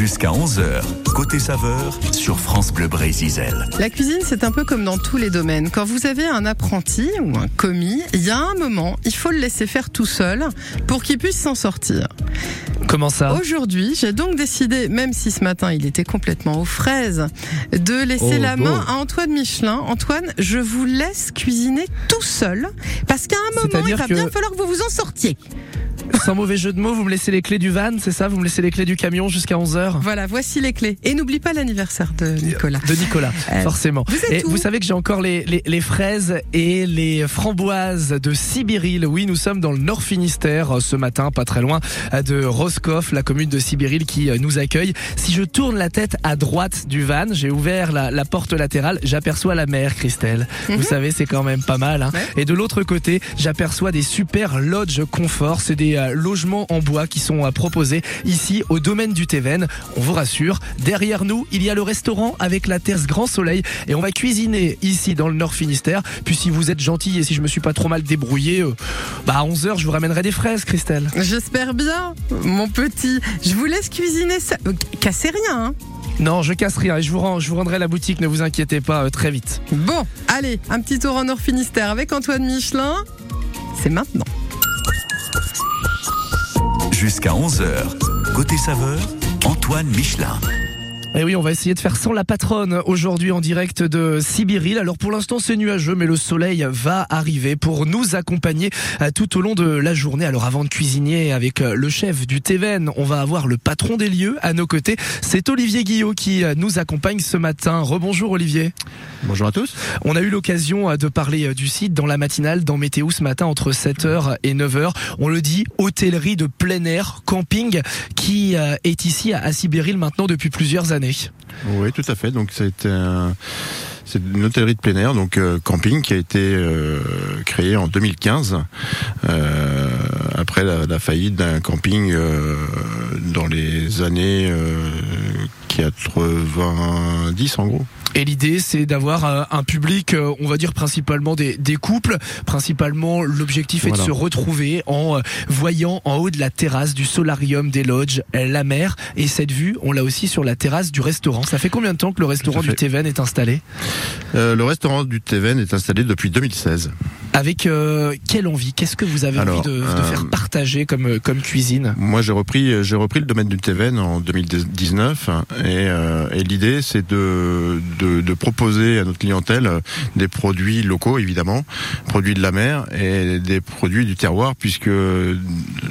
Jusqu'à 11h, côté saveur sur France Bleu Brésil. La cuisine, c'est un peu comme dans tous les domaines. Quand vous avez un apprenti ou un commis, il y a un moment, il faut le laisser faire tout seul pour qu'il puisse s'en sortir. Comment ça? Aujourd'hui, j'ai donc décidé, même si ce matin il était complètement aux fraises, de laisser Oh, la bon. main à Antoine Michelin. Antoine, je vous laisse cuisiner tout seul, parce qu'à un moment, il va que- bien falloir que vous vous en sortiez. Sans mauvais jeu de mots, vous me laissez les clés du van, c'est ça? Vous me laissez les clés du camion jusqu'à 11h Voilà, voici les clés. Et n'oublie pas l'anniversaire de Nicolas. de Nicolas, Euh, forcément. vous êtes et où? vous savez que j'ai encore les, les, les fraises et les framboises de Sibiril. Oui, nous sommes dans le Nord Finistère euh, ce matin, pas très loin euh, de Roscoff, la commune de Sibiril qui nous accueille. Si je tourne la tête à droite du van, j'ai ouvert la, la porte latérale, j'aperçois la mer, Christelle. Vous savez, c'est quand même pas mal. hein. Ouais. Et de l'autre côté, j'aperçois des super lodges confort. C'est des euh, logements en bois qui sont euh, proposés ici au domaine du Théven. On vous rassure, derrière nous, il y a le restaurant avec la terrasse Grand Soleil et on va cuisiner ici dans le Nord Finistère. Puis si vous êtes gentil et si je me suis pas trop mal débrouillé, euh, bah à 11h, je vous ramènerai des fraises, Christelle. J'espère bien, mon petit. Je vous laisse cuisiner ça. Cassez rien, hein. Non, je casse rien et je vous, rends, je vous rendrai la boutique, ne vous inquiétez pas, très vite. Bon, allez, un petit tour en Nord Finistère avec Antoine Michelin. C'est maintenant. Jusqu'à 11h, côté saveur, Antoine Michelin. Et oui, on va essayer de faire sans la patronne aujourd'hui en direct de Sibiril. Alors pour l'instant c'est nuageux, mais le soleil va arriver pour nous accompagner euh, tout au long de la journée. Alors avant de cuisiner avec euh, le chef du Théven, on va avoir le patron des lieux à nos côtés. C'est Olivier Guillot qui euh, nous accompagne ce matin. Rebonjour Olivier. Bonjour à tous. On a eu l'occasion de parler du site dans la matinale, dans Météo ce matin entre 7h et 9h. On le dit, hôtellerie de plein air, camping, qui est ici à Sibiril maintenant depuis plusieurs années. Oui, tout à fait. Donc c'est un- une hôtellerie de plein air, donc euh, camping, qui a été euh, créée en 2015 euh, après la, la faillite d'un camping euh, dans les années euh, 90 en gros. Et l'idée, c'est d'avoir euh, un public, euh, on va dire principalement des, des couples. Principalement, l'objectif est de se retrouver en euh, voyant en haut de la terrasse du solarium des lodges la mer. Et cette vue, on l'a aussi sur la terrasse du restaurant. Ça fait combien de temps que le restaurant du. Théven est installé? Euh, le restaurant du Théven est installé depuis 2016. Avec euh, quelle envie? Qu'est-ce que vous avez Alors, envie de, de euh, faire partager comme, comme cuisine? Moi, j'ai repris, j'ai repris le domaine du Théven en 2019 et, euh, et l'idée, c'est de, de, de proposer à notre clientèle euh, des produits locaux, évidemment, produits de la mer et des produits du terroir, puisque euh,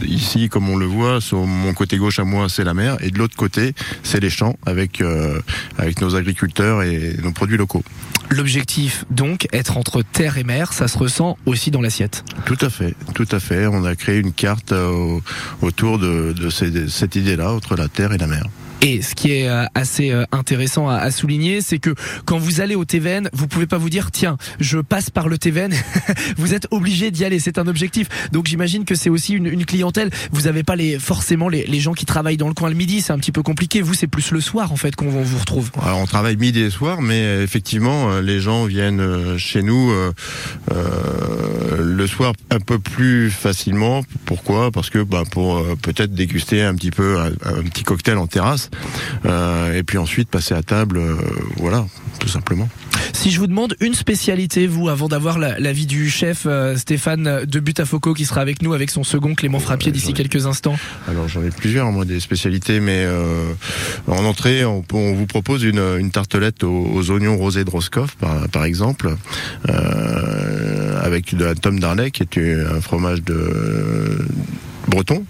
ici, comme on le voit, sur mon côté gauche à moi, c'est la mer et de l'autre côté, c'est les champs avec euh, avec nos agriculteurs et nos produits locaux. L'objectif, donc, être entre terre et mer, ça se ressent aussi dans l'assiette. Tout à fait, tout à fait. On a créé une carte au- autour de, de ces- cette idée-là, entre la terre et la mer. Et ce qui est euh, assez euh, intéressant à, souligner, c'est que quand vous allez au Théven, vous pouvez pas vous dire tiens, je passe par le Théven. vous êtes obligé d'y aller, c'est un objectif. Donc j'imagine que c'est aussi une, une clientèle. Vous avez pas les forcément les, les gens qui travaillent dans le coin le midi, c'est un petit peu compliqué. Vous, c'est plus le soir en fait qu'on vous retrouve. Alors, on travaille midi et soir, mais euh, effectivement, les gens viennent chez nous euh, euh, le soir un peu plus facilement. Pourquoi? Parce que bah, pour euh, peut-être déguster un petit peu un petit cocktail en terrasse, euh, et puis ensuite passer à table, euh, voilà, tout simplement. Si je vous demande une spécialité, vous, avant d'avoir la- l'avis du chef euh, Stéphane de Butafoco qui sera avec nous avec son second Clément Frappier d'ici quelques instants. Alors j'en ai plusieurs, moi, des spécialités, mais en entrée, on, vous propose une, une tartelette aux, aux oignons rosés de Roscoff, par, par exemple, avec de la tome d'Arlay, qui est un fromage de breton.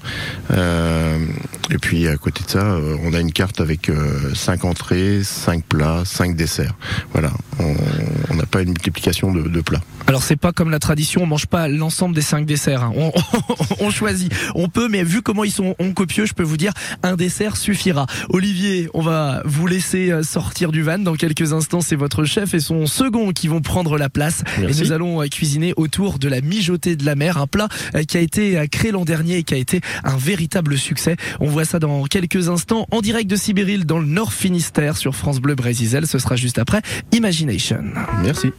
Euh, et puis à côté de ça, euh, on a une carte avec euh, 5 entrées, 5 plats, 5 desserts. Voilà, on n'a pas une multiplication de, de plats. Alors c'est pas comme la tradition, on mange pas l'ensemble des cinq desserts. hein. On, on choisit, on peut, mais vu comment ils sont on copieux, je peux vous dire un dessert suffira. Olivier, on va vous laisser euh, sortir du van dans quelques instants. C'est votre chef et son second qui vont prendre la place Merci. et nous allons euh, cuisiner autour de la mijotée de la mer, un plat euh, qui a été euh, créé l'an dernier qui a été un véritable succès. On voit ça dans quelques instants en direct de Sibéril dans le Nord Finistère sur France Bleu Brésil. Ce sera juste après Imagination. Merci.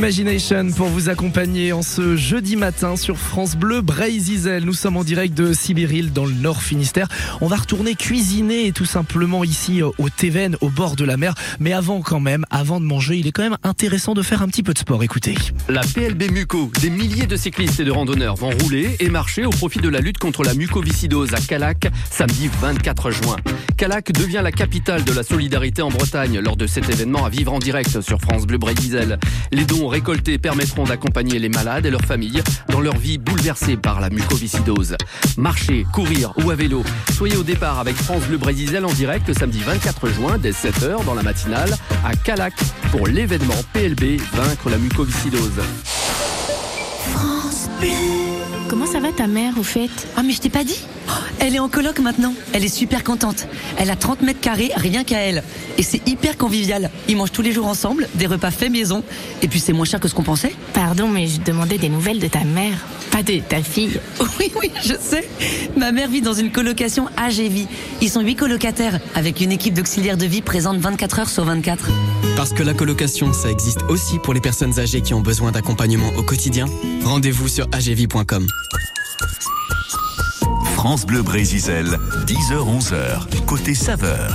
Imagination pour vous accompagner en ce jeudi matin sur France Bleu Bray-Zizel. Nous sommes en direct de Sibiril dans le Nord Finistère. On va retourner cuisiner tout simplement ici euh, au Téven, au bord de la mer. Mais avant quand même, avant de manger, il est quand même intéressant de faire un petit peu de sport. Écoutez. La PLB Muco, des milliers de cyclistes et de randonneurs vont rouler et marcher au profit de la lutte contre la mucoviscidose à Calac samedi 24 juin. Calac devient la capitale de la solidarité en Bretagne lors de cet événement à vivre en direct sur France Bleu Bray-Diesel. Les dons récoltés permettront d'accompagner les malades et leurs familles dans leur vie bouleversée par la mucoviscidose. Marcher, courir ou à vélo, soyez au départ avec France Bleu Brésil en direct samedi 24 juin dès 7h dans la matinale à Calac pour l'événement PLB Vaincre la mucoviscidose. Comment ça va ta mère au fait? Ah mais je t'ai pas dit Elle est en coloc maintenant. Elle est super contente. Elle a 30 mètres carrés rien qu'à elle. Et c'est hyper convivial. Ils mangent tous les jours ensemble, des repas faits maison. Et puis c'est moins cher que ce qu'on pensait. Pardon, mais je demandais des nouvelles de ta mère, ta fille. Oui, oui, je sais. Ma mère vit dans une colocation AGV. Ils sont huit colocataires, avec une équipe d'auxiliaires de vie présente 24 heures sur 24. Parce que la colocation, ça existe aussi pour les personnes âgées qui ont besoin d'accompagnement au quotidien. Rendez-vous sur agv.com. France Bleu Brésil, 10h-11h, côté saveur.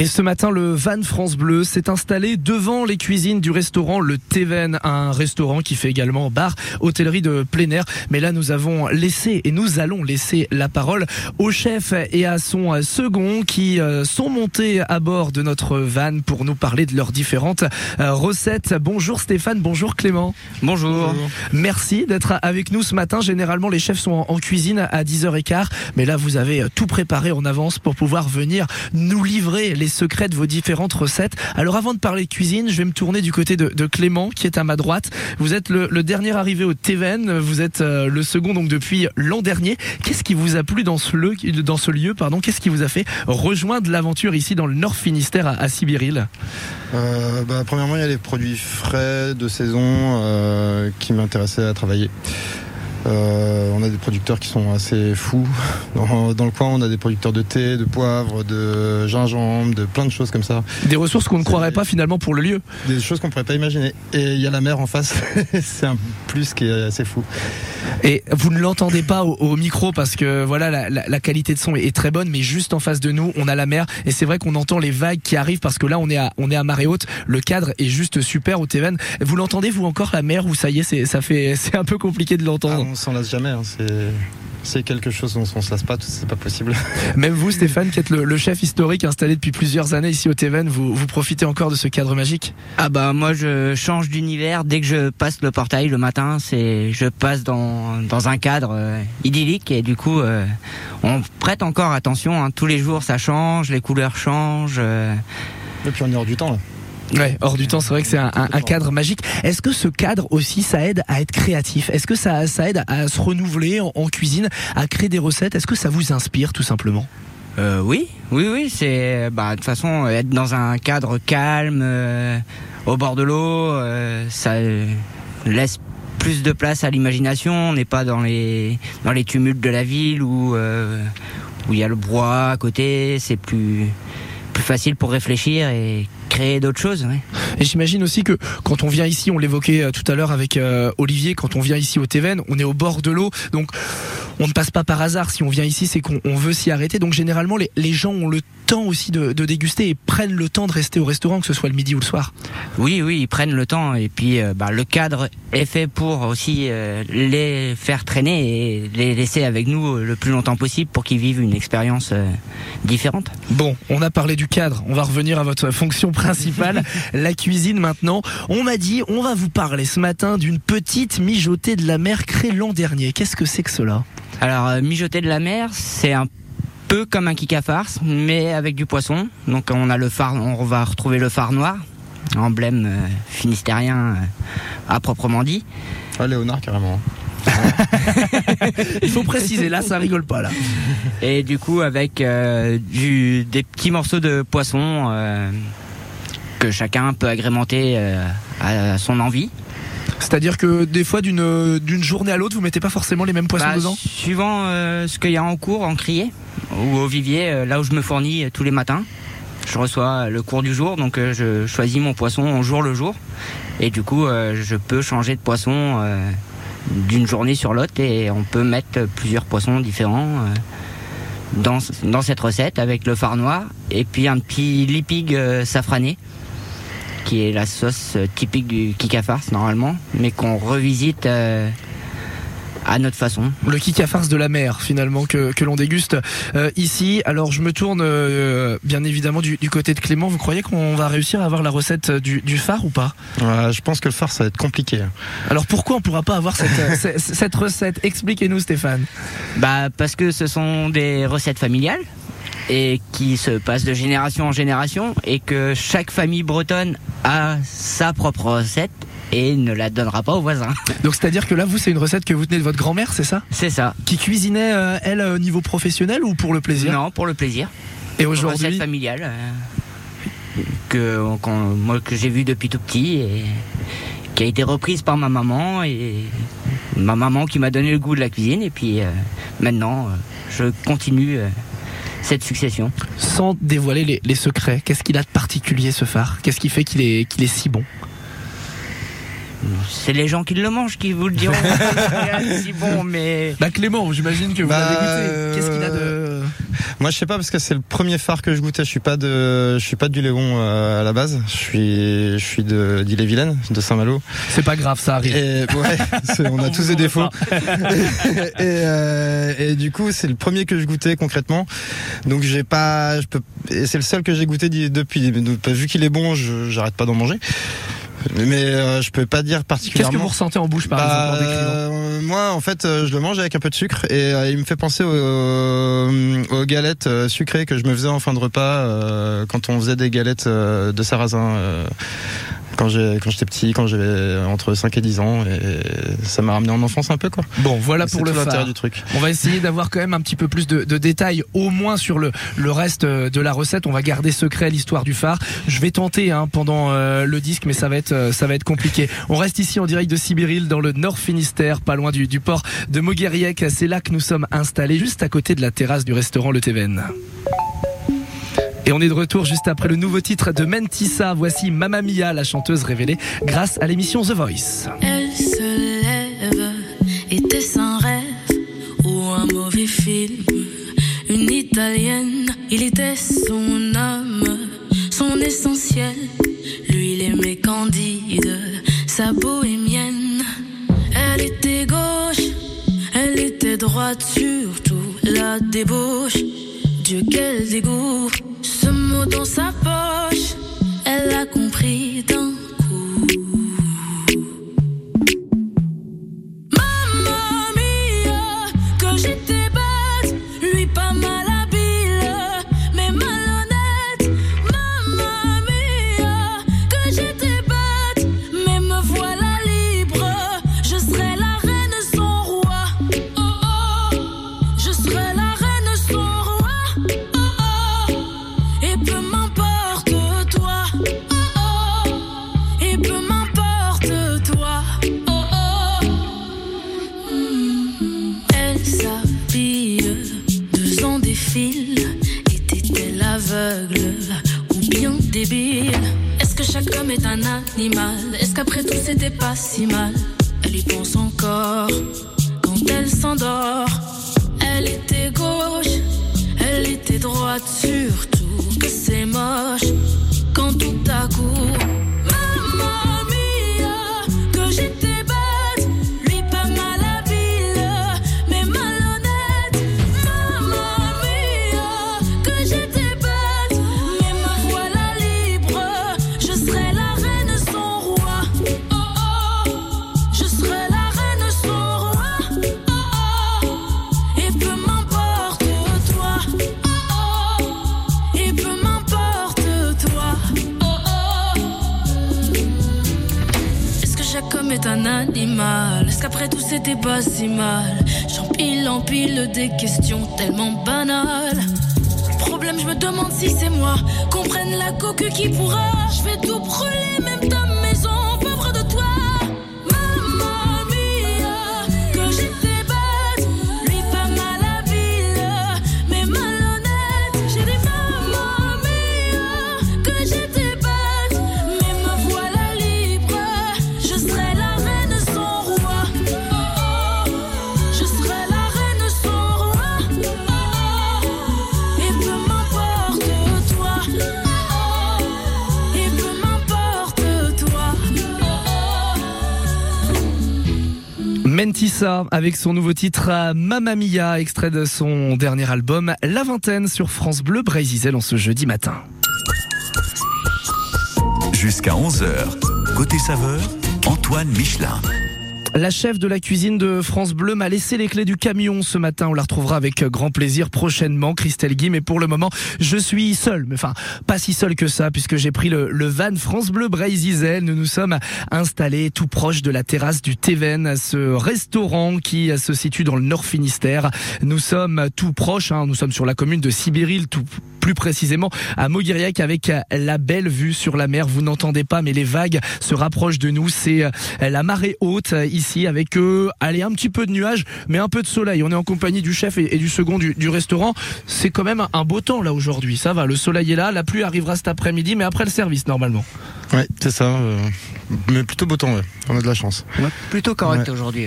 Et ce matin, le Van France Bleu s'est installé devant les cuisines du restaurant Le Teven, un restaurant qui fait également bar, hôtellerie de plein air. Mais là, nous avons laissé et nous allons laisser la parole au chef et à son second qui euh, sont montés à bord de notre van pour nous parler de leurs différentes euh, recettes. Bonjour Stéphane, bonjour Clément. Bonjour. Merci d'être avec nous ce matin. Généralement, les chefs sont en, en cuisine à 10h15, mais là, vous avez tout préparé en avance pour pouvoir venir nous livrer les secrets de vos différentes recettes. Alors avant de parler cuisine, je vais me tourner du côté de, Clément qui est à ma droite. Vous êtes le, dernier arrivé au Teven, vous êtes euh, le second donc depuis l'an dernier. Qu'est-ce qui vous a plu dans ce, lieu, dans ce lieu pardon? Qu'est-ce qui vous a fait rejoindre l'aventure ici dans le Nord Finistère à, à Sibiril? Euh, bah, premièrement, il y a les produits frais de saison euh, qui m'intéressaient à travailler. Euh, on a des producteurs qui sont assez fous. Dans, dans le coin, on a des producteurs de thé, de poivre, de gingembre, de plein de choses comme ça. Des ressources qu'on ne croirait pas finalement pour le lieu. Des choses qu'on pourrait pas imaginer. Et il y a la mer en face. C'est un plus qui est assez fou. Et vous ne l'entendez pas au, au micro parce que voilà la, la- la qualité de son est, est très bonne, mais juste en face de nous, on a la mer et c'est vrai qu'on entend les vagues qui arrivent parce que là on est à on est à marée haute. Le cadre est juste super au Teven. Vous l'entendez vous encore la mer ou ça y est c'est ça fait c'est un peu compliqué de Ah, l'entendre. on s'en lasse jamais. hein. C'est c'est quelque chose dont on se lasse pas. C'est pas possible. Même vous Stéphane qui êtes le, le chef historique installé depuis plusieurs années ici au Teven, vous vous profitez encore de ce cadre magique? Ah bah moi je change d'univers dès que je passe le portail le matin, c'est je passe dans dans un cadre euh, idyllique et du coup euh, on prête encore attention. hein. Tous les jours ça change, les couleurs changent. euh. Et puis on est hors du temps là. Ouais, hors du temps, c'est vrai que c'est un, cadre magique. Est-ce que ce cadre aussi, ça aide à être créatif? Est-ce que ça, aide à se renouveler en, cuisine, à créer des recettes? Est-ce que ça vous inspire tout simplement? Euh, oui, oui, oui, c'est bah de toute façon être dans un cadre calme, euh, au bord de l'eau, euh, ça laisse plus de place à l'imagination. On n'est pas dans les dans les tumultes de la ville où où il y a le bois à côté. C'est plus plus facile pour réfléchir et créer d'autres choses. Et j'imagine aussi que quand on vient ici, on l'évoquait euh, tout à l'heure avec euh, Olivier, quand on vient ici au Teven, on est au bord de l'eau, donc on ne passe pas par hasard. Si on vient ici, c'est qu'on on veut s'y arrêter. Donc généralement, les, les gens ont le temps aussi de, de déguster et prennent le temps de rester au restaurant, que ce soit le midi ou le soir. Oui, oui, ils prennent le temps et puis euh, bah, le cadre est fait pour aussi euh, les faire traîner et les laisser avec nous euh, le plus longtemps possible pour qu'ils vivent une expérience euh, différente. Bon, on a parlé du cadre, on va revenir à votre fonction principale, la cuisine maintenant. On m'a dit, on va vous parler ce matin d'une petite mijotée de la mer créée l'an dernier. Qu'est-ce que c'est que cela? Alors euh, mijoter de la mer, c'est un peu comme un kika farce, mais avec du poisson. Donc on a le phare, on va retrouver le phare noir, emblème euh, finistérien euh, à proprement dit. Ah, Léonard carrément. Il faut préciser, là ça rigole pas là. Et du coup, avec euh, du, des petits morceaux de poisson euh, que chacun peut agrémenter euh, à son envie. C'est-à-dire que des fois d'une d'une journée à l'autre, vous mettez pas forcément les mêmes poissons Bah, dedans Suivant euh, ce qu'il y a en cours, en criée, ou au vivier, euh, là où je me fournis euh, tous les matins. je reçois le cours du jour, donc je choisis mon poisson au jour le jour. Et du coup, je peux changer de poisson d'une journée sur l'autre et on peut mettre plusieurs poissons différents dans, dans cette recette avec le phare noir et puis un petit lipig safrané qui est la sauce euh, typique du kika farce normalement, mais qu'on revisite euh, à notre façon. Le kika farce de la mer finalement que, que l'on déguste euh, ici. Alors je me tourne euh, bien évidemment du, du côté de Clément. Vous croyez qu'on va réussir à avoir la recette du, du phare ou pas? Je pense que le phare, ça va être compliqué. Alors pourquoi on pourra pas avoir cette, cette, cette recette? Expliquez-nous Stéphane. Bah parce que ce sont des recettes familiales et qui se passent de génération en génération et que chaque famille bretonne a sa propre recette et ne la donnera pas aux voisins. Donc c'est-à-dire que là vous c'est une recette que vous tenez de votre grand-mère, c'est ça? C'est ça. Qui cuisinait euh, elle au niveau professionnel ou pour le plaisir? Non, pour le plaisir. Et Recette aujourd'hui familiale euh, que moi que j'ai vu depuis tout petit et qui a été reprise par ma maman et ma maman qui m'a donné le goût de la cuisine et puis euh, maintenant euh, je continue euh, cette succession. sans dévoiler les, les secrets, qu'est-ce qu'il a de particulier ce phare? Qu'est-ce qui fait qu'il est qu'il est si bon? C'est les gens qui le mangent qui vous le diront. si bon, mais Bah Clément, j'imagine que vous Bah, l'avez goûté. Qu'est-ce qu'il a de Moi, je sais pas parce que c'est le premier phare que je goûtais. Je suis pas de, je suis pas du Léon euh, à la base. Je suis, je suis de d'Ille-et-Vilaine, de Saint-Malo. C'est pas grave, ça arrive. Et ouais, c'est- on a tous des défauts. et, euh, et du coup, c'est le premier que je goûtais concrètement. Donc j'ai pas, je peux, et c'est le seul que j'ai goûté depuis. Vu qu'il est bon, je- j'arrête pas d'en manger. Mais euh, je peux pas dire Qu'est-ce particulièrement. que vous ressentez en bouche par Bah, exemple euh, moi, en fait, euh, je le mange avec un peu de sucre et euh, il me fait penser aux, euh, aux galettes sucrées que je me faisais en fin de repas quand on faisait des galettes de sarrasin. Quand j'étais petit, quand j'avais entre 5 et 10 ans et ça m'a ramené en enfance un peu quoi. Bon, voilà pour le l'intérêt phare. du truc. On va essayer d'avoir quand même un petit peu plus de, de détails, au moins sur le, le reste euh, de la recette. On va garder secret l'histoire du phare. Je vais tenter hein, pendant euh, le disque, mais ça va être euh, ça va être compliqué. On reste ici en direct de Sibéril, dans le Nord Finistère, pas loin du, du port de Mogueriec. C'est là que nous sommes installés, juste à côté de la terrasse du restaurant Le Teven. Et on est de retour juste après le nouveau titre de Mentissa. Voici Mamma Mia, la chanteuse révélée grâce à l'émission The Voice. Elle se lève, était-ce rêve ou un mauvais film Une italienne, il était son âme, son essentiel. Lui, il aimait Candide, sa bohémienne. Elle était gauche, elle était droite, surtout la débauche. Dieu, quel dégoût, ce mot dans sa poche, elle a compris d'un animal Est-ce qu'après tout c'était pas si mal? Elle y pense encore quand elle s'endort. Elle était gauche, elle était droite, surtout que c'est moche quand tout à coup. Animal Est-ce qu'après tout c'était pas si mal? J'empile, empile des questions tellement banales. Problème, je me demande si c'est moi. Comprenne la coque qui pourra. Je vais tout brûler, Mentissa avec son nouveau titre euh, Mamma Mia, extrait de son dernier album La Vingtaine sur France Bleu Brésil en ce jeudi matin. Jusqu'à 11h, côté saveur, Antoine Michelin. La chef de la cuisine de France Bleu m'a laissé les clés du camion ce matin. On la retrouvera avec grand plaisir prochainement, Christelle Guy. Mais pour le moment, je suis seul. Mais enfin, pas si seul que ça, puisque j'ai pris le, van France Bleu Brésil. Nous nous sommes installés tout proche de la terrasse du Teven, ce restaurant qui se situe dans le Nord Finistère. Nous sommes tout proche. Hein. nous sommes sur la commune de Sibiril, tout plus précisément à Moguiriac avec la belle vue sur la mer. Vous n'entendez pas, mais les vagues se rapprochent de nous. C'est la marée haute ici avec eux. Allez, un petit peu de nuages, mais un peu de soleil. On est en compagnie du chef et, du second du, restaurant. C'est quand même un beau temps là aujourd'hui. Ça va, le soleil est là. La pluie arrivera cet après-midi, mais après le service normalement. Oui, c'est ça. Euh, mais plutôt beau temps, on a de la chance. plutôt correct aujourd'hui.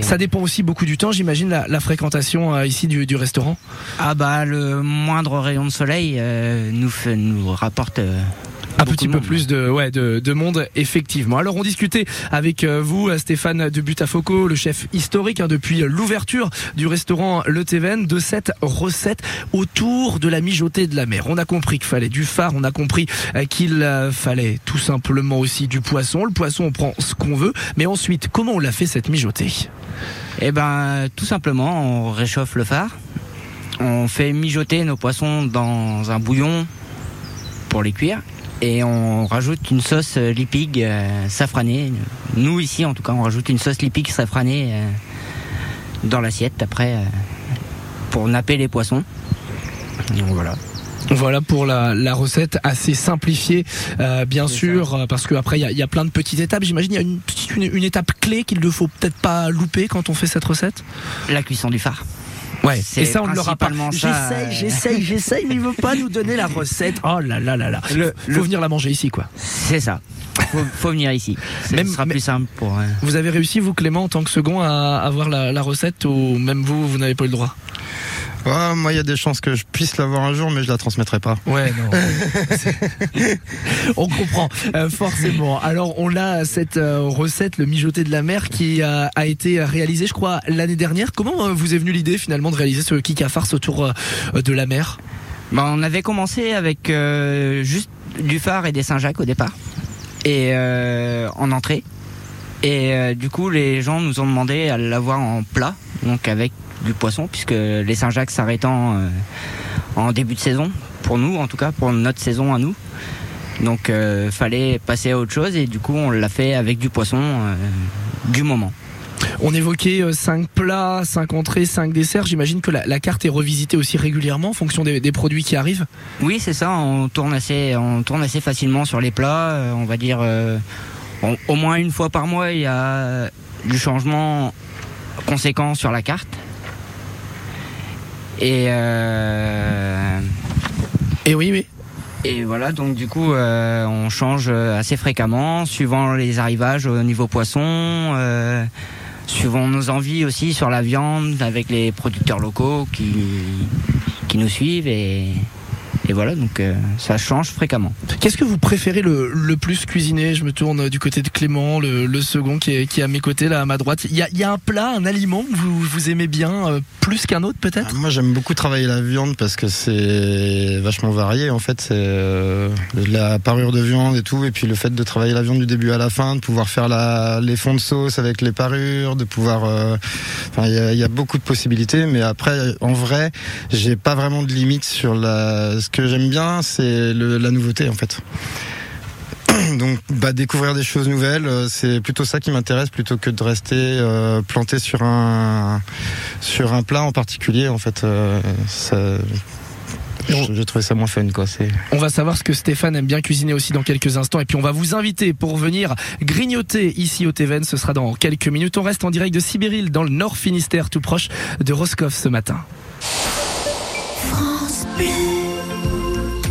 Ça dépend aussi beaucoup du temps, j'imagine, la, fréquentation euh, ici du, restaurant Ah bah le moindre rayon de soleil euh, nous, fait, nous rapporte un petit peu plus de, ouais, de, de, monde, effectivement. Alors, on discutait avec euh, vous, Stéphane de Butafoco, le chef historique, hein, depuis l'ouverture du restaurant Le Teven, de cette recette autour de la mijotée de la mer. On a compris qu'il fallait du phare, on a compris euh, qu'il euh, fallait tout simplement aussi du poisson. Le poisson, on prend ce qu'on veut, mais ensuite, comment on l'a fait cette mijotée? Eh ben, tout simplement, on réchauffe le phare. On fait mijoter nos poissons dans un bouillon pour les cuire et on rajoute une sauce euh, lipique euh, safranée. Nous ici en tout cas on rajoute une sauce lipique safranée euh, dans l'assiette après pour napper les poissons. voilà. Voilà pour la, recette assez simplifiée, bien sûr, parce qu'après il y a, plein de petites étapes. J'imagine il y a une, une, une étape clé qu'il ne faut peut-être pas louper quand on fait cette recette? La cuisson du phare. Ouais, et ça on ne l'aura pas. J'essaye, j'essaye, j'essaye, mais il veut pas nous donner la recette. Oh là là là là. Le, faut venir la manger ici quoi. C'est ça. Faut, faut venir ici. Même, ce sera plus simple pour. Euh, vous avez réussi vous Clément en tant que second à avoir la, la recette ou même vous vous n'avez pas eu le droit? Moi, il y a des chances que je puisse l'avoir un jour, mais je la transmettrai pas. Ouais, non. on comprend euh, forcément. Alors, on a cette euh, recette, le mijoté de la mer, qui a été réalisée, je crois, l'année dernière. Comment euh, vous est venue l'idée finalement de réaliser ce kick à farce autour de la mer? Bah, on avait commencé avec juste du phare et des Saint-Jacques au départ, et en entrée. Et du coup, les gens nous ont demandé à l'avoir en plat, donc avec du poisson, puisque les Saint-Jacques s'arrêtant euh, en début de saison, pour nous en tout cas, pour notre saison à nous. Donc euh, fallait passer à autre chose et du coup on l'a fait avec du poisson euh, du moment. On évoquait 5 plats, 5 entrées, 5 desserts. J'imagine que la, carte est revisitée aussi régulièrement en fonction des, produits qui arrivent. Oui, c'est ça. On tourne assez, on tourne assez facilement sur les plats. on va dire au moins une fois par mois, il y a du changement conséquent sur la carte. Et, euh, et oui, oui. Et voilà, donc du coup, euh, on change assez fréquemment, suivant les arrivages au niveau poisson, euh, suivant nos envies aussi sur la viande, avec les producteurs locaux qui, qui nous suivent. Et, et voilà, donc euh, ça change fréquemment. Qu'est-ce que vous préférez le, le, plus cuisiner? Je me tourne du côté de Clément, le, le second qui est, qui est, à mes côtés, là à ma droite. Il y a, y a un plat, un aliment que vous, vous aimez bien euh, plus qu'un autre peut-être? Ah, Moi j'aime beaucoup travailler la viande parce que c'est vachement varié en fait. C'est euh, la parure de viande et tout, et puis le fait de travailler la viande du début à la fin, de pouvoir faire la, les fonds de sauce avec les parures, de pouvoir. Enfin, il y a, y a, beaucoup de possibilités, mais après en vrai, j'ai pas vraiment de limite sur la, ce que que j'aime bien, c'est la nouveauté en fait. Donc, bah, découvrir des choses nouvelles, euh, c'est plutôt ça qui m'intéresse plutôt que de rester euh, planté sur un sur un plat en particulier. En fait, euh, ça, je, trouvais ça moins fun quoi. On va savoir ce que Stéphane aime bien cuisiner aussi dans quelques instants et puis on va vous inviter pour venir grignoter ici au Teven. Ce sera dans quelques minutes. On reste en direct de Sibéril dans le Nord Finistère, tout proche de Roscoff ce matin. France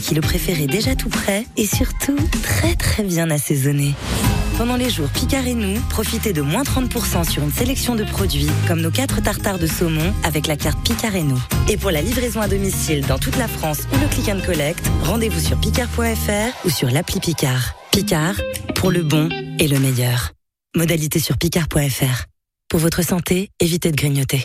qui le préférez déjà tout prêt et surtout très très bien assaisonné. Pendant les jours Picard et nous, profitez de moins 30% sur une sélection de produits comme nos 4 tartares de saumon avec la carte Picard et nous. Et pour la livraison à domicile dans toute la France ou le click and collect, rendez-vous sur picard.fr ou sur l'appli Picard. Picard, pour le bon et le meilleur. Modalité sur picard.fr. Pour votre santé, évitez de grignoter.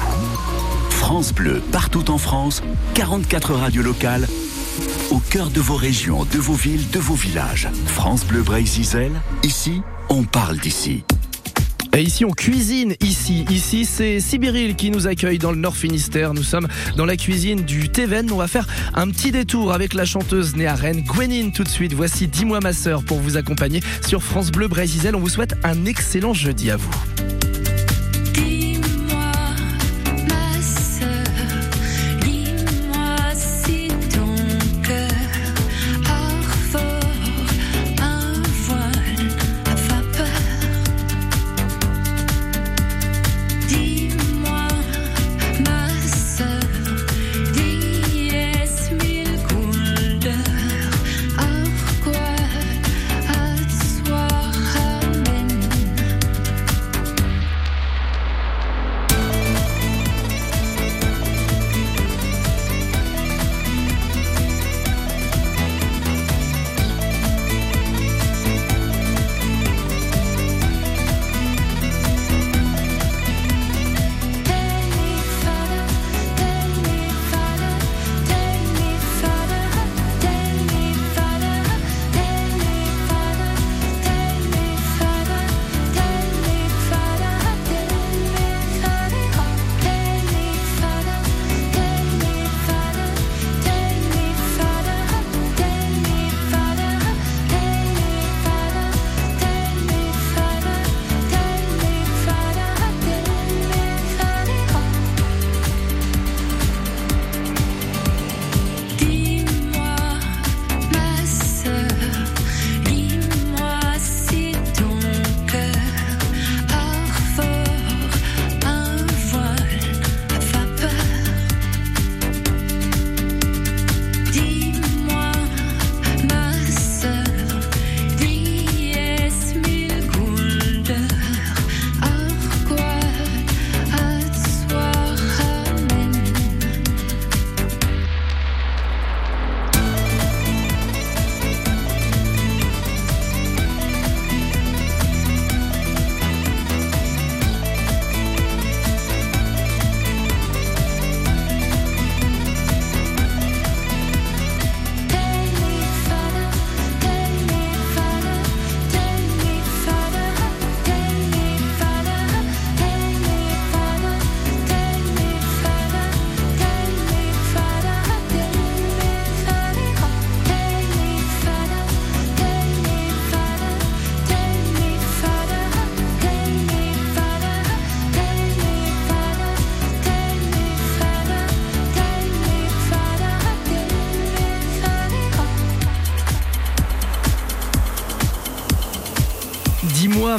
France Bleu, partout en France, 44 radios locales, au cœur de vos régions, de vos villes, de vos villages. France Bleu Brésil, ici, on parle d'ici. Et ici, on cuisine ici. Ici, c'est Sibiril qui nous accueille dans le Nord Finistère. Nous sommes dans la cuisine du Théven. On va faire un petit détour avec la chanteuse née à Rennes, Gwenine, tout de suite. Voici Dis-moi ma sœur pour vous accompagner sur France Bleu Brésil. On vous souhaite un excellent jeudi à vous.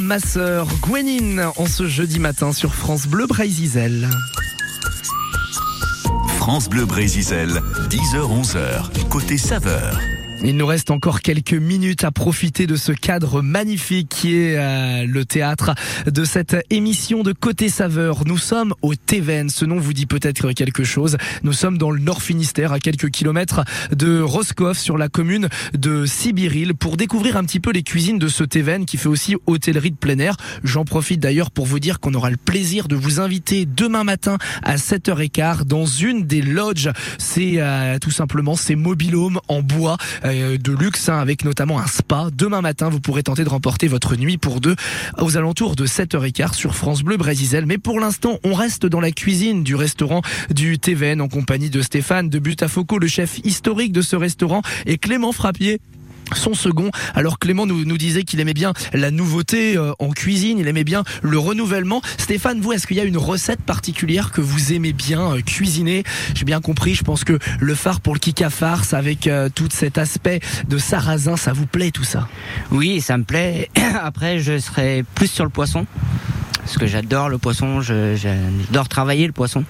Ma sœur Gwenine en ce jeudi matin sur France Bleu Brésil. France Bleu Brésil, 10h-11h, côté saveur. Il nous reste encore quelques minutes à profiter de ce cadre magnifique qui est euh, le théâtre de cette émission de Côté Saveur. Nous sommes au Téven. Ce nom vous dit peut-être quelque chose. Nous sommes dans le Nord Finistère, à quelques kilomètres de Roscoff, sur la commune de Sibiril, pour découvrir un petit peu les cuisines de ce Téven qui fait aussi hôtellerie de plein air. J'en profite d'ailleurs pour vous dire qu'on aura le plaisir de vous inviter demain matin à 7h15 dans une des lodges. C'est euh, tout simplement ces mobilhomes en bois. Euh, de luxe hein, avec notamment un spa. Demain matin, vous pourrez tenter de remporter votre nuit pour deux aux alentours de 7h15 sur France Bleu Brésisel. Mais pour l'instant, on reste dans la cuisine du restaurant du TVN en compagnie de Stéphane de Butafoco, le chef historique de ce restaurant, et Clément Frappier son second. Alors Clément nous, disait qu'il aimait bien la nouveauté euh, en cuisine, il aimait bien le renouvellement. Stéphane, vous, est-ce qu'il y a une recette particulière que vous aimez bien euh, cuisiner? J'ai bien compris, je pense que le phare pour le kika farce avec euh, tout cet aspect de sarrasin, ça vous plaît tout ça? Oui, ça me plaît. Après, je serai plus sur le poisson. Parce que j'adore le poisson, j'adore travailler le poisson.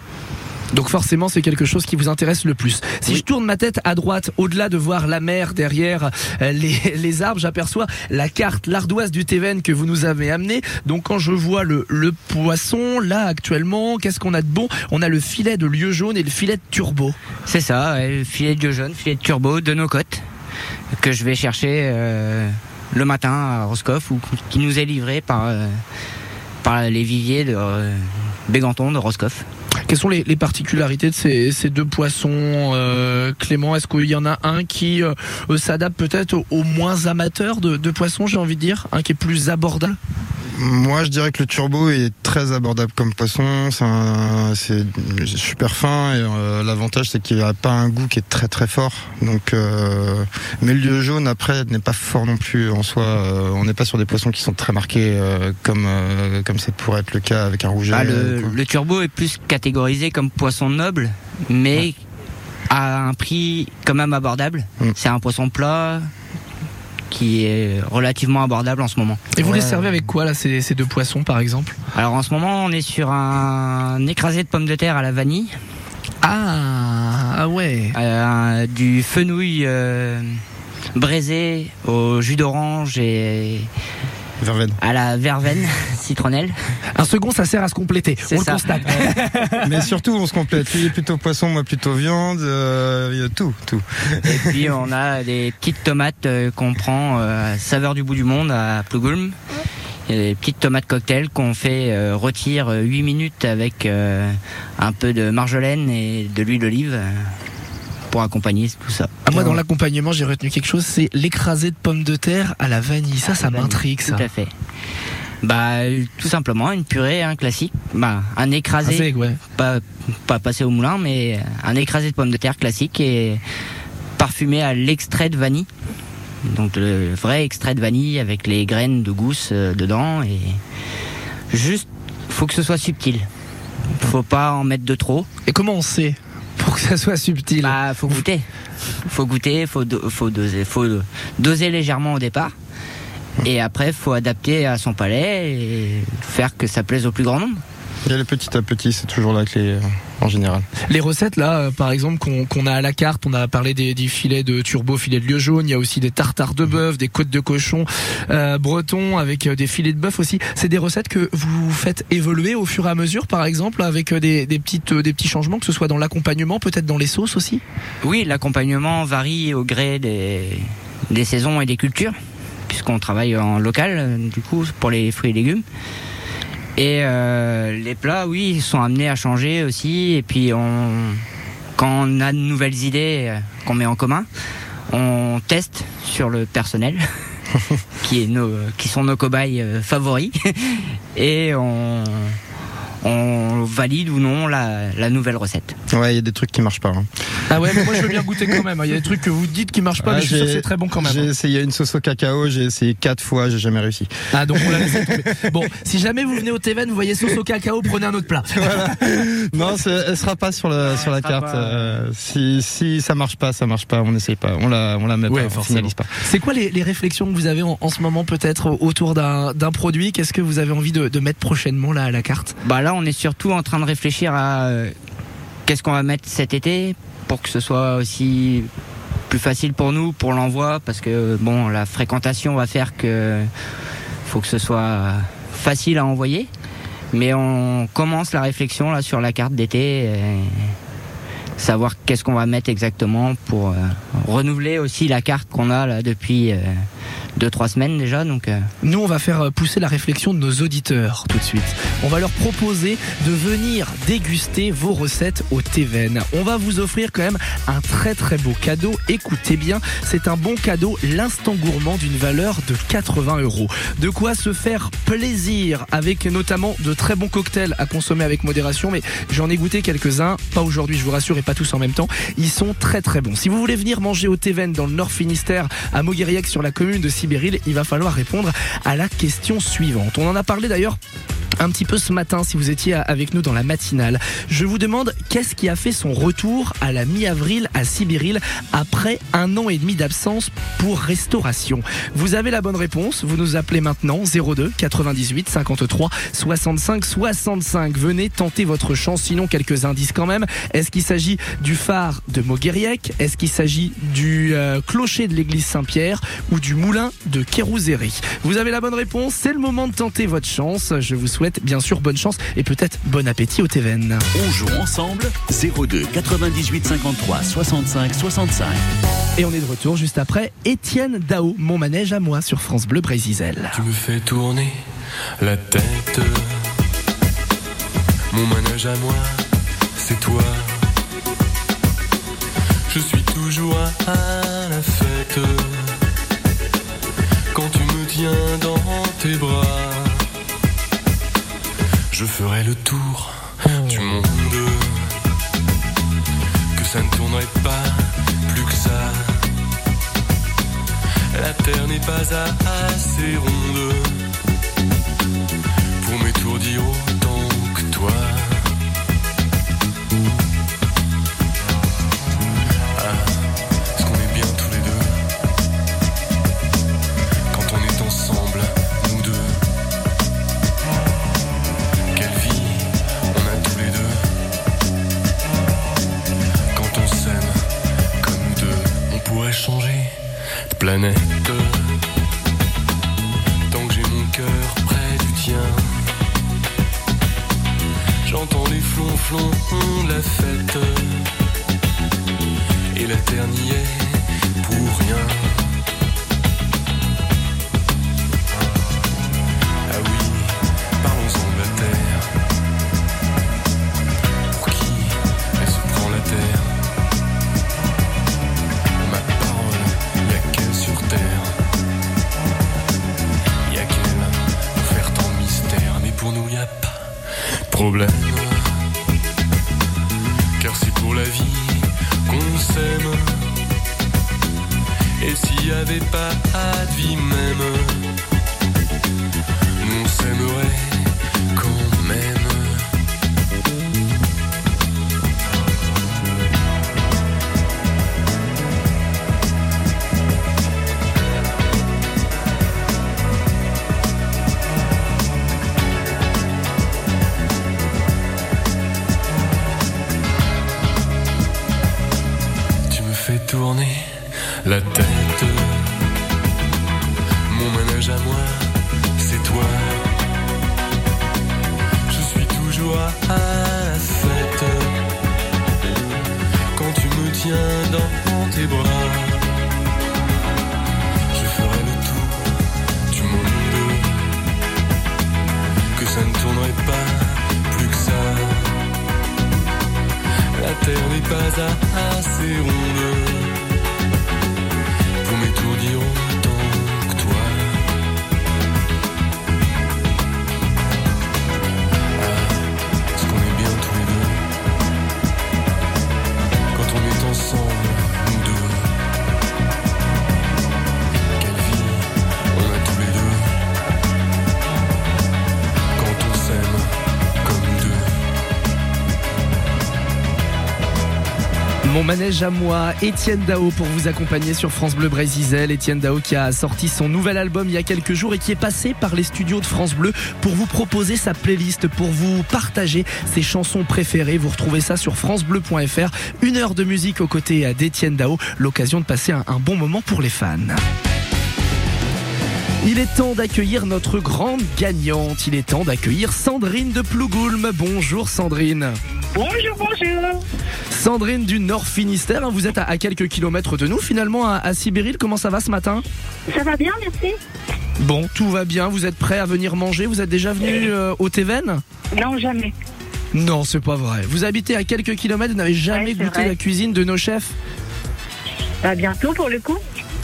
Donc forcément, c'est quelque chose qui vous intéresse le plus. Si je tourne ma tête à droite, au-delà de voir la mer derrière euh, les, les arbres, j'aperçois la carte, l'ardoise du Téven que vous nous avez amené. Donc quand je vois le, le poisson, là actuellement, qu'est-ce qu'on a de bon? On a le filet de lieu jaune et le filet de turbo. C'est ça, le filet de lieu jaune, filet de turbo de nos côtes que je vais chercher euh, le matin à Roscoff ou qui nous est livré par, euh, par les viviers de Béganton de Roscoff. Quelles sont les, particularités de ces, deux poissons, euh, Clément? Est-ce qu'il y en a un qui euh, s'adapte peut-être aux, moins amateurs de, de poissons, j'ai envie de dire? Un qui est plus abordable? Moi, je dirais que le turbo est très abordable comme poisson. C'est super fin et euh, l'avantage c'est qu'il n'a pas un goût qui est très très fort. Donc, euh, mais le lieu jaune après n'est pas fort non plus en soi. Euh, on n'est pas sur des poissons qui sont très marqués comme comme ça pourrait être le cas avec un rouget. Ah, le, turbo est plus catégorisé comme poisson noble, mais à un prix quand même abordable. Mm. C'est un poisson plat qui est relativement abordable en ce moment. Et vous les servez avec quoi là ces, deux poissons par exemple? Alors en ce moment on est sur un écrasé de pommes de terre à la vanille. Ah, ah ouais. Euh, du fenouil euh, braisé au jus d'orange et Verveine. À la verveine citronnelle. Un second, ça sert à se compléter. On le constate. Mais surtout, on se complète. Lui est plutôt poisson, moi plutôt viande. Euh, il y a tout, tout. Et puis, on a des petites tomates euh, qu'on prend euh, à saveur du bout du monde à Plugulm. Il y a des petites tomates cocktail qu'on fait euh, rôtir 8 minutes avec un peu de marjolaine et de l'huile d'olive pour accompagner tout ça. Ah, moi, dans l'accompagnement, j'ai retenu quelque chose, c'est l'écrasé de pommes de terre à la vanille. Ça, ça m'intrigue, ça. Tout à fait. Bah, tout simplement, une purée, un classique. Bah, un écrasé. pas, pas passé au moulin, mais un écrasé de pommes de terre classique et parfumé à l'extrait de vanille. Donc, le vrai extrait de vanille avec les graines de gousse euh, dedans et juste, faut que ce soit subtil. Faut pas en mettre de trop. Et comment on sait? Pour que ça soit subtil Bah, faut goûter. Faut goûter, faut, faut doser, faut doser légèrement au départ. Et après, faut adapter à son palais et faire que ça plaise au plus grand nombre. Il y a le petit à petit, c'est toujours la clé euh, en général. Les recettes là, euh, par exemple, qu'on a à la carte, on a parlé des, filets de turbo, filets de lieu jaune, il y a aussi des tartares de bœuf, des côtes de cochon euh, breton avec des filets de bœuf aussi. C'est des recettes que vous faites évoluer au fur et à mesure, par exemple, avec des, petites, des petits changements, que ce soit dans l'accompagnement, peut-être dans les sauces aussi? Oui, l'accompagnement varie au gré des, des saisons et des cultures, puisqu'on travaille en local, du coup, pour les fruits et légumes. Et euh, les plats, oui, sont amenés à changer aussi. Et puis, on, quand on a de nouvelles idées euh, qu'on met en commun, on teste sur le personnel, qui, est nos, qui sont nos cobayes euh, favoris. Et on, on valide ou non la, la nouvelle recette. Ouais, il y a des trucs qui marchent pas. Hein. Ah ouais, mais moi je veux bien goûter quand même. Il y a des trucs que vous dites qui marchent pas, mais je suis sûr que c'est très bon quand même. J'ai essayé une sauce au cacao, j'ai essayé quatre fois, j'ai jamais réussi. Ah donc on l'a laissé tomber. Bon, si jamais vous venez au Teven, vous voyez sauce au cacao, prenez un autre plat. Voilà. Non, elle sera pas sur la sur la carte. Euh, si si ça marche pas, ça marche pas, on n'essaye pas, on la on la met pas, on finalise pas. C'est quoi les, les, réflexions que vous avez en, ce moment peut-être autour d'un d'un produit? Qu'est-ce que vous avez envie de, de mettre prochainement là à la carte? Bah là, on est surtout en train de réfléchir à euh, qu'est-ce qu'on va mettre cet été pour que ce soit aussi plus facile pour nous pour l'envoi parce que bon, la fréquentation va faire que faut que ce soit facile à envoyer. Mais on commence la réflexion sur la carte d'été, savoir qu'est-ce qu'on va mettre exactement pour euh, renouveler aussi la carte qu'on a là depuis euh, deux trois semaines déjà. Donc euh, Nous, on va faire euh, pousser la réflexion de nos auditeurs tout de suite. On va leur proposer de venir déguster vos recettes au Teven. On va vous offrir quand même un très très beau cadeau. Écoutez bien, c'est un bon cadeau, l'instant gourmand d'une valeur de 80 euros. De quoi se faire plaisir avec notamment de très bons cocktails à consommer avec modération. Mais j'en ai goûté quelques-uns, pas aujourd'hui, je vous rassure, et pas tous en même temps. Ils sont très très bons. Si vous voulez venir manger au Teven dans le Nord Finistère, à Moguériac sur la commune de Il va falloir répondre à la question suivante. On en a parlé d'ailleurs un petit peu ce matin si vous étiez avec nous dans la matinale. Je vous demande qu'est-ce qui a fait son retour à la mi-avril à Sibéril après un an et demi d'absence pour restauration? Vous avez la bonne réponse, vous nous appelez maintenant 02 98 53 65 65. Venez tenter votre chance, sinon quelques indices quand même. Est-ce qu'il s'agit du phare de Moguériec Est-ce qu'il s'agit du euh, clocher de l'église Saint-Pierre ou du moulin de Kérouzéry? Vous avez la bonne réponse, c'est le moment de tenter votre chance. Je vous souhaite bien sûr bonne chance et peut-être bon appétit au Teven. On joue ensemble 02 98 53 65 65. Et on est de retour juste après Étienne Dao, mon manège à moi sur France Bleu Brésil. Tu me fais tourner la tête. Mon manège à moi, c'est toi. Je suis toujours à la fête. Quand tu me tiens dans tes bras, je ferai le tour du monde. Que ça ne tournerait pas plus que ça. La terre n'est pas assez ronde planète. Tant que j'ai mon cœur près du tien, j'entends les flonflons de la fête. Et la terre n'y est pour rien. À la fête. Quand tu me tiens dans tes bras, je ferai le tour du monde. Que ça ne tournerait pas plus que ça. La terre n'est pas assez ronde Mon manège à moi, Étienne Dao pour vous accompagner sur France Bleu Brésil. Étienne Dao qui a sorti son nouvel album il y a quelques jours et qui est passé par les studios de France Bleu pour vous proposer sa playlist, pour vous partager ses chansons préférées. Vous retrouvez ça sur francebleu.fr. Une heure de musique aux côtés d'Étienne Dao, l'occasion de passer un, un bon moment pour les fans. Il est temps d'accueillir notre grande gagnante. Il est temps d'accueillir Sandrine de Plougoulm. Bonjour Sandrine. Bonjour, bonjour. Sandrine du Nord Finistère, hein, vous êtes à, à quelques kilomètres de nous finalement à, à Sibéril. Comment ça va ce matin? Ça va bien, merci. Bon, tout va bien. Vous êtes prêt à venir manger? Vous êtes déjà venu euh, au Téven? Non, jamais. Non, c'est pas vrai. Vous habitez à quelques kilomètres, vous n'avez jamais Ouais, goûté vrai. la cuisine de nos chefs? À bientôt pour le coup.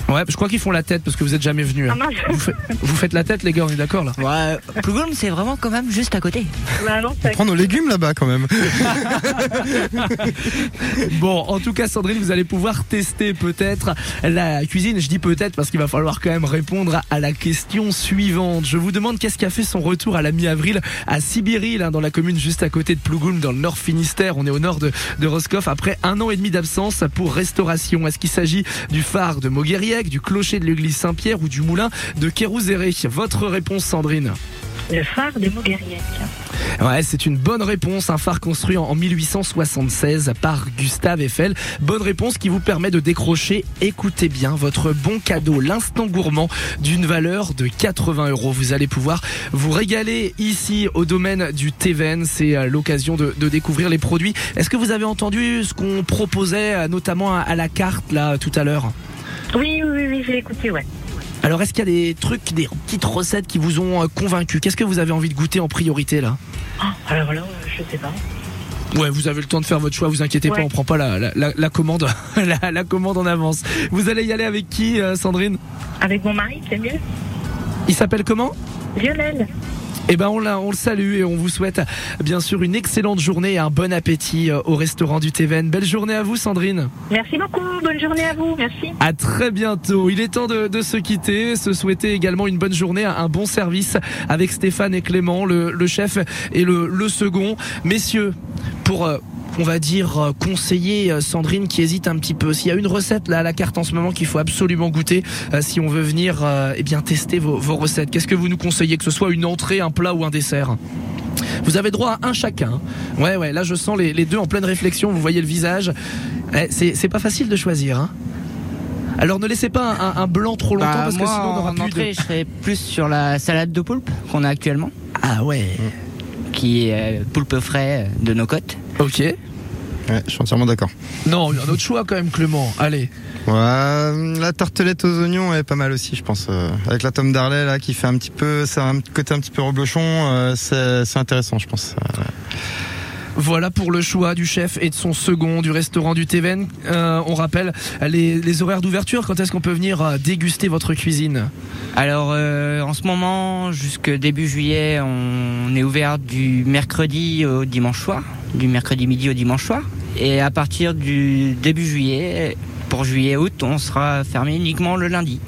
Ouais, je crois qu'ils font la tête parce que vous êtes jamais venu. Ah, mince. vous, fa- vous faites la tête les gars, on est d'accord là Ouais, Plougoulm, c'est vraiment quand même juste à côté. Bah non, ça- Prends nos légumes là-bas quand même. Bon, en tout cas, Sandrine, vous allez pouvoir tester peut-être la cuisine. Je dis peut-être parce qu'il va falloir quand même répondre à la question suivante. Je vous demande qu'est-ce qui a fait son retour à la mi-avril à Sibiril, hein, dans la commune juste à côté de Plougoulm, dans le nord Finistère. On est au nord de, de Roscoff après un an et demi d'absence pour restauration. Est-ce qu'il s'agit du phare de Du clocher de l'église Saint-Pierre ou du moulin de Kérouzéré Votre réponse, Sandrine Le phare de Moguériec. Ouais, c'est une bonne réponse. Un phare construit en en 1876 par Gustave Eiffel. Bonne réponse qui vous permet de décrocher, écoutez bien, votre bon cadeau, l'instant gourmand, d'une valeur de 80 euros. Vous allez pouvoir vous régaler ici au domaine du Teven. C'est euh, l'occasion de, de découvrir les produits. Est-ce que vous avez entendu ce qu'on proposait, euh, notamment à la carte là tout à l'heure? Oui, oui, oui, j'ai écouté, ouais. alors, est-ce qu'il y a des trucs, des petites recettes qui vous ont euh, convaincu Qu'est-ce que vous avez envie de goûter en priorité là? Ah, alors là, je sais pas. Ouais, vous avez le temps de faire votre choix, vous inquiétez pas, on prend pas la, la, la- la commande la, la commande en avance. Vous allez y aller avec qui, euh, Sandrine? Avec mon mari, c'est mieux. Il s'appelle comment? Lionel. Eh ben on, l'a- on le salue et on vous souhaite bien sûr une excellente journée et un bon appétit euh, au restaurant du Teven. Belle journée à vous, Sandrine. Merci beaucoup. Bonne journée à vous. Merci. À très bientôt. Il est temps de, de se quitter, se souhaiter également une bonne journée, un bon service avec Stéphane et Clément, le, le chef et le, le second. Messieurs, pour euh, on va dire euh, conseiller euh, Sandrine qui hésite un petit peu. S'il y a une recette là à la carte en ce moment qu'il faut absolument goûter euh, si on veut venir eh bien tester vos, vos recettes, qu'est-ce que vous nous conseillez que ce soit une entrée, un plat ou un dessert? Vous avez droit à un chacun. Ouais, ouais, là je sens les, les deux en pleine réflexion, vous voyez le visage. Eh, c'est pas facile de choisir. Hein. Alors ne laissez pas un, un blanc trop longtemps Bah, parce que sinon on n'aura en plus entrée, de... je serais plus sur la salade de poulpe qu'on a actuellement. Ah ouais. Qui est euh, poulpe frais de nos côtes. Ok. Ouais, je suis entièrement d'accord. Non, il y a un autre choix quand même Clément. Allez. Ouais, la tartelette aux oignons est pas mal aussi, je pense. euh, avec la tome d'Arlet là qui fait un petit peu, ça a un côté un petit peu reblochon, euh, c'est c'est intéressant, je pense. Euh, Voilà pour le choix du chef et de son second du restaurant du Teven. Euh, on rappelle les, les horaires d'ouverture. Quand est-ce qu'on peut venir déguster votre cuisine? Alors euh, en ce moment, jusque début juillet, on est ouvert du mercredi au dimanche soir, du mercredi midi au dimanche soir. Et à partir du début juillet, pour juillet-août, on sera fermé uniquement le lundi.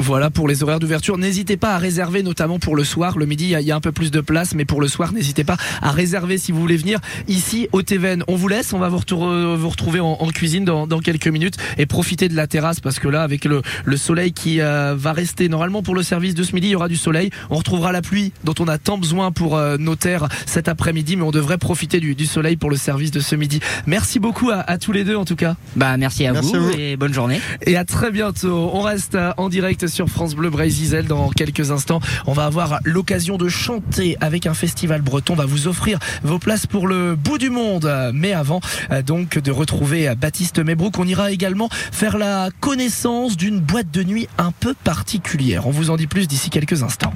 Voilà pour les horaires d'ouverture. N'hésitez pas à réserver, notamment pour le soir. Le midi, il y a- il y, a un peu plus de place, mais pour le soir, n'hésitez pas à réserver si vous voulez venir ici au Teven. On vous laisse, on va vous, retour- vous retrouver en, en cuisine dans, dans quelques minutes et profiter de la terrasse parce que là, avec le, le soleil qui euh, va rester normalement pour le service de ce midi, il y aura du soleil. On retrouvera la pluie dont on a tant besoin pour euh, nos terres cet après-midi, mais on devrait profiter du, du soleil pour le service de ce midi. Merci beaucoup à, à tous les deux en tout cas. Bah merci à Merci vous, à vous. et bonne journée. Et à très bientôt. On reste euh, en direct sur France Bleu Brésil dans quelques instants. On va avoir l'occasion de chanter avec un festival breton. On va vous offrir vos places pour le bout du monde. Mais avant, euh, donc, de retrouver euh, Baptiste Mebrook, on ira également faire la connaissance d'une boîte de nuit un peu particulière. On vous en dit plus d'ici quelques instants.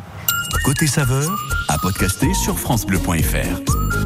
Côté saveur, à podcaster sur FranceBleu.fr.